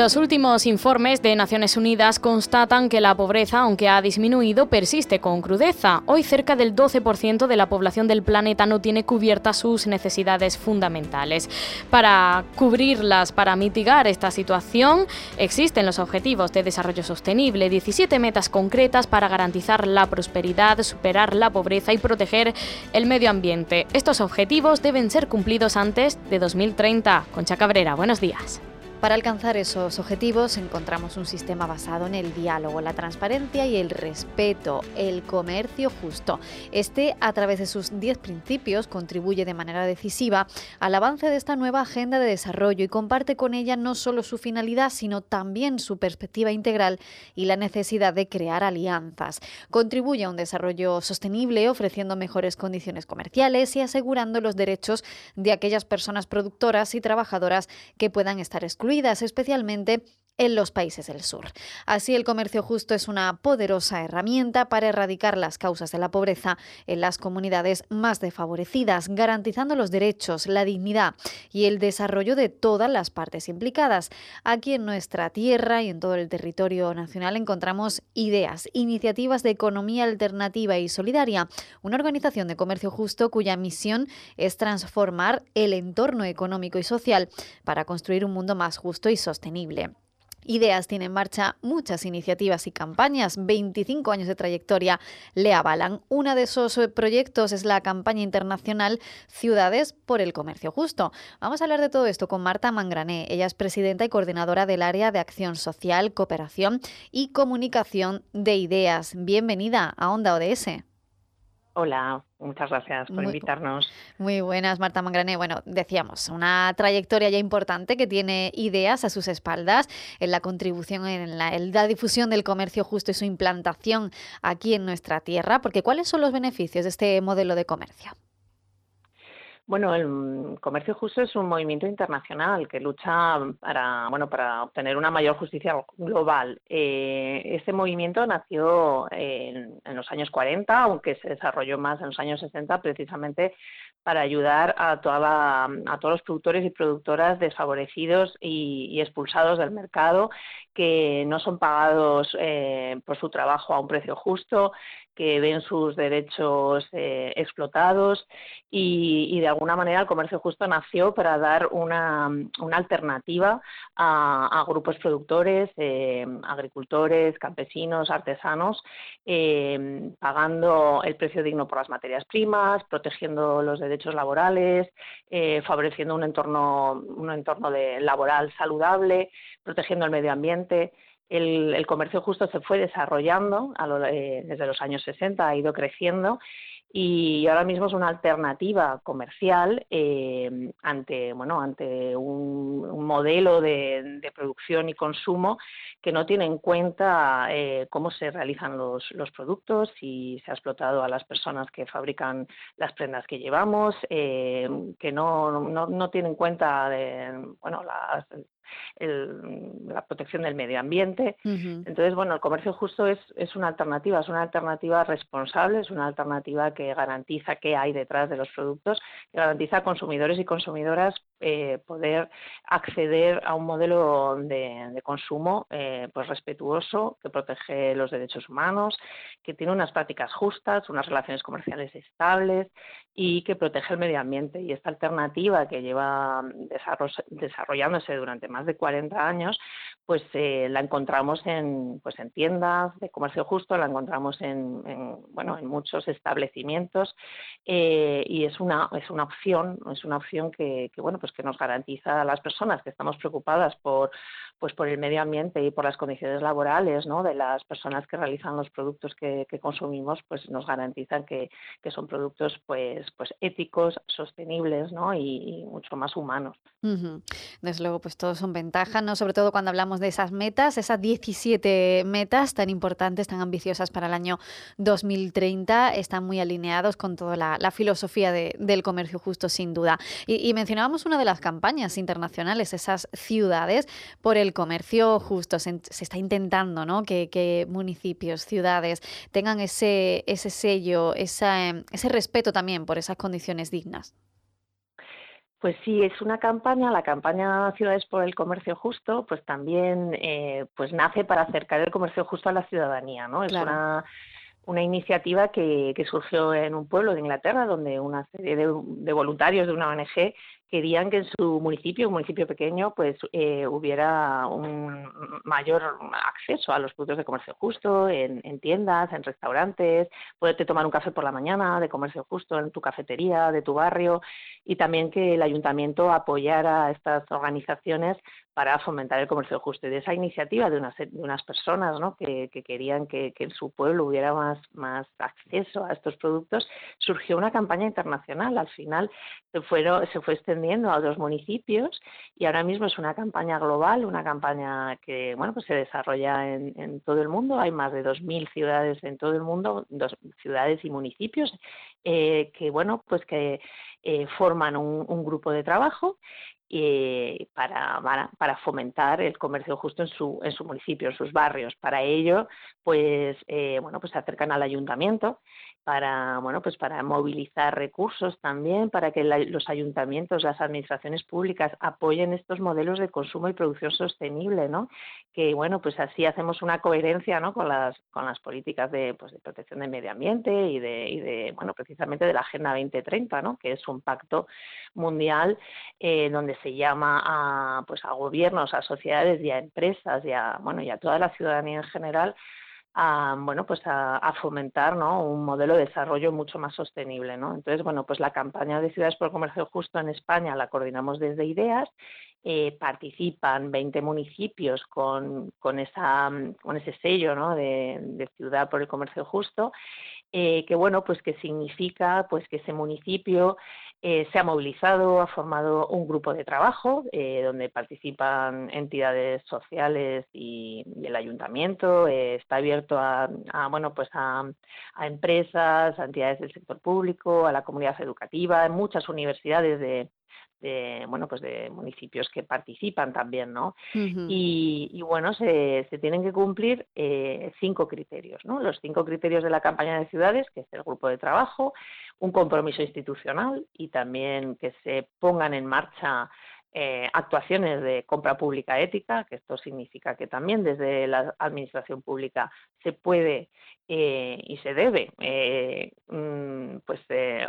Los últimos informes de Naciones Unidas constatan que la pobreza, aunque ha disminuido, persiste con crudeza. Hoy cerca del 12% de la población del planeta no tiene cubiertas sus necesidades fundamentales. Para cubrirlas, para mitigar esta situación, existen los Objetivos de Desarrollo Sostenible, 17 metas concretas para garantizar la prosperidad, superar la pobreza y proteger el medio ambiente. Estos objetivos deben ser cumplidos antes de 2030. Concha Cabrera, buenos días. Para alcanzar esos objetivos encontramos un sistema basado en el diálogo, la transparencia y el respeto, el comercio justo. Este, a través de sus 10 principios, contribuye de manera decisiva al avance de esta nueva agenda de desarrollo y comparte con ella no solo su finalidad, sino también su perspectiva integral y la necesidad de crear alianzas. Contribuye a un desarrollo sostenible, ofreciendo mejores condiciones comerciales y asegurando los derechos de aquellas personas productoras y trabajadoras que puedan estar excluidas especialmente en los países del sur. Así, el comercio justo es una poderosa herramienta para erradicar las causas de la pobreza en las comunidades más desfavorecidas, garantizando los derechos, la dignidad y el desarrollo de todas las partes implicadas. Aquí en nuestra tierra y en todo el territorio nacional encontramos ideas, iniciativas de economía alternativa y solidaria, una organización de comercio justo cuya misión es transformar el entorno económico y social para construir un mundo más justo y sostenible. Ideas tiene en marcha muchas iniciativas y campañas. 25 años de trayectoria le avalan. Uno de esos eh, proyectos es la campaña internacional Ciudades por el Comercio Justo. Vamos a hablar de todo esto con Marta Mangrané. Ella es presidenta y coordinadora del área de acción social, cooperación y comunicación de ideas. Bienvenida a Onda ODS. Hola, muchas gracias por Muy- invitarnos. Muy buenas, Marta Mangrané. Bueno, decíamos, una trayectoria ya importante que tiene ideas a sus espaldas en la contribución en la, en la difusión del comercio justo y su implantación aquí en nuestra tierra, porque ¿cuáles son los beneficios de este modelo de comercio? Bueno, el comercio justo es un movimiento internacional que lucha para, bueno, para obtener una mayor justicia global. Eh, este movimiento nació en, en los años 40, aunque se desarrolló más en los años 60, precisamente para ayudar a, toda a todos los productores y productoras desfavorecidos y, y expulsados del mercado, que no son pagados eh, por su trabajo a un precio justo, que ven sus derechos eh, explotados y, de alguna manera el comercio justo nació para dar una, una alternativa a, grupos productores, eh, agricultores, campesinos, artesanos, eh, pagando el precio digno por las materias primas, protegiendo los derechos laborales, favoreciendo un entorno, un entorno de, laboral saludable, protegiendo el medio ambiente. El, el comercio justo se fue desarrollando a lo- eh, desde los años 60, ha ido creciendo y ahora mismo es una alternativa comercial eh, ante, bueno, ante un, un modelo de, de producción y consumo que no tiene en cuenta eh, cómo se realizan los, los productos, si se ha explotado a las personas que fabrican las prendas que llevamos, eh, que no, no, no tiene en cuenta de, bueno, las- el- la protección del medio ambiente. Entonces, bueno, el comercio justo es, es una alternativa, es una alternativa responsable, es una alternativa que garantiza qué hay detrás de los productos, que garantiza a consumidores y consumidoras eh, poder acceder a un modelo de, consumo eh, pues respetuoso, que protege los derechos humanos, que tiene unas prácticas justas, unas relaciones comerciales estables y que protege el medio ambiente. Y esta alternativa que lleva desarro- desarrollándose durante más de 40 años, pues eh, la encontramos en, pues en tiendas de comercio justo, la encontramos en, bueno, en muchos establecimientos eh, y es una, es una opción, es una opción que, que, bueno, pues que nos garantiza a las personas que estamos preocupadas por, pues por el medio ambiente y por las condiciones laborales ¿no? de las personas que realizan los productos que, consumimos, pues nos garantizan que, son productos pues, pues éticos, sostenibles ¿no? y, mucho más humanos. Desde luego, pues todos son ventajas, ¿no? sobre todo cuando hablamos de esas metas, esas 17 metas tan importantes, tan ambiciosas para el año 2030, están muy alineados con toda la, filosofía del comercio justo, sin duda. Y, mencionábamos una de las campañas internacionales, esas ciudades por el comercio justo. Se, está intentando ¿no? que, municipios, ciudades tengan ese, ese sello, esa, ese respeto también por esas condiciones dignas. Pues sí, es una campaña, la campaña Ciudades por el Comercio Justo, pues también eh, pues nace para acercar el comercio justo a la ciudadanía, ¿no? Es una, una iniciativa que, que, surgió en un pueblo de Inglaterra, donde una serie de, de voluntarios de una ONG querían que en su municipio, un municipio pequeño, pues eh, hubiera un mayor acceso a los productos de comercio justo en, tiendas, en restaurantes, poderte tomar un café por la mañana de comercio justo en tu cafetería, de tu barrio, y también que el ayuntamiento apoyara a estas organizaciones para fomentar el comercio justo. De esa iniciativa de unas, de unas personas ¿no? que, querían que, en su pueblo hubiera más, más acceso a estos productos, surgió una campaña internacional. Al final se, fueron, se fue extendiendo a otros municipios y ahora mismo es una campaña global, una campaña que bueno pues se desarrolla en, todo el mundo. Hay más de 2.000 ciudades en todo el mundo, dos ciudades y municipios eh, que bueno pues que eh, forman un, grupo de trabajo eh, para, para, fomentar el comercio justo en su, en su municipio, en sus barrios. Para ello, pues, bueno, pues se acercan al ayuntamiento para bueno pues para movilizar recursos también para que los ayuntamientos las administraciones públicas apoyen estos modelos de consumo y producción sostenible no que bueno pues así hacemos una coherencia no con las con las políticas de pues de protección del medio ambiente y de, y de bueno precisamente de la agenda 2030 no que es un pacto mundial eh, donde se llama a pues a gobiernos a sociedades y a empresas y a bueno y a toda la ciudadanía en general a, bueno, pues a, fomentar ¿no? un modelo de desarrollo mucho más sostenible. ¿no? Entonces, bueno, pues la campaña de Ciudades por el Comercio Justo en España la coordinamos desde IDEAS. Eh, participan 20 municipios con, con, esa, con ese sello ¿no? de, de, Ciudad por el Comercio Justo, eh, que bueno, pues que significa pues que ese municipio eh, se ha movilizado, ha formado un grupo de trabajo eh, donde participan entidades sociales y, el ayuntamiento. Eh, está abierto a, bueno, pues a, empresas, a entidades del sector público, a la comunidad educativa, en muchas universidades de, bueno pues de municipios que participan también no y, bueno se, se, tienen que cumplir cinco criterios no los cinco criterios de la campaña de ciudades que es el grupo de trabajo un compromiso institucional y también que se pongan en marcha eh, actuaciones de compra pública ética, que esto significa que también desde la administración pública se puede eh, y se debe eh, mm, pues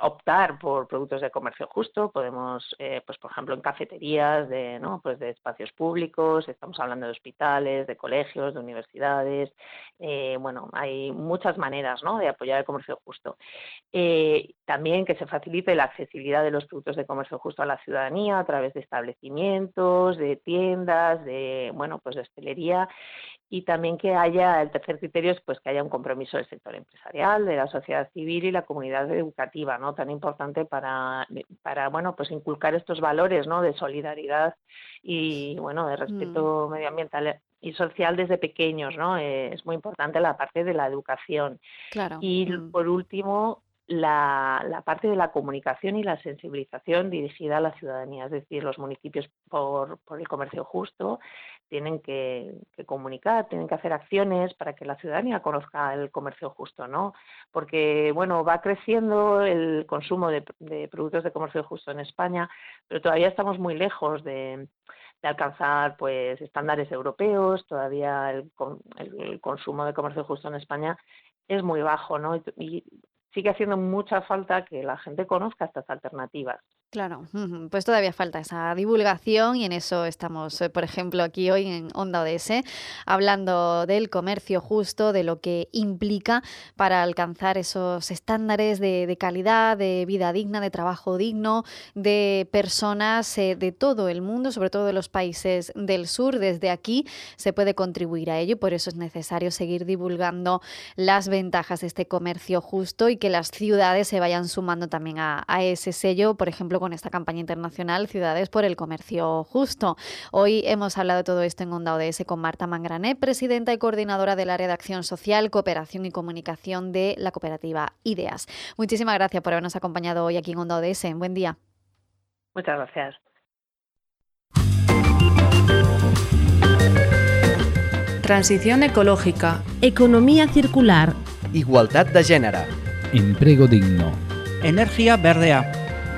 optar por productos de comercio justo. Podemos pues por ejemplo en cafeterías de no pues de espacios públicos estamos hablando de hospitales de colegios de universidades bueno hay muchas maneras ¿no? de apoyar el comercio justo. También que se facilite la accesibilidad de los productos de comercio justo a la ciudadanía a través de establecimientos de tiendas de bueno pues de hostelería y también que haya, el tercer criterio es pues que haya un compromiso del sector empresarial, de la sociedad civil y la comunidad educativa, ¿no? Tan importante para, para bueno, pues inculcar estos valores, ¿no? De solidaridad y, bueno, de respeto mm. medioambiental y social desde pequeños, ¿no? es muy importante la parte de la educación. Claro. Y mm. por último, la, la, parte de la comunicación y la sensibilización dirigida a la ciudadanía, es decir, los municipios por, por el comercio justo tienen que, comunicar, tienen que hacer acciones para que la ciudadanía conozca el comercio justo, ¿no? Porque, bueno, va creciendo el consumo de, productos de comercio justo en España, pero todavía estamos muy lejos de, alcanzar, pues, estándares europeos, todavía el, consumo de comercio justo en España es muy bajo, ¿no? Y, sigue haciendo mucha falta que la gente conozca estas alternativas. Claro, pues todavía falta esa divulgación y en eso estamos, eh, por ejemplo, aquí hoy en Onda ODS, hablando del comercio justo, de lo que implica para alcanzar esos estándares de, calidad, de vida digna, de trabajo digno, de personas eh, de todo el mundo, sobre todo de los países del sur. Desde aquí se puede contribuir a ello y por eso es necesario seguir divulgando las ventajas de este comercio justo y que las ciudades se vayan sumando también a, a ese sello, por ejemplo, con esta campaña internacional Ciudades por el Comercio Justo. Hoy hemos hablado de todo esto en Onda ODS con Marta Mangrané, presidenta y coordinadora del área de acción social, cooperación y comunicación de la cooperativa Ideas. Muchísimas gracias por habernos acompañado hoy aquí en Onda ODS. Buen día. Muchas gracias. Transición ecológica. Economía circular. Igualdad de género. Empleo digno. Energía verdea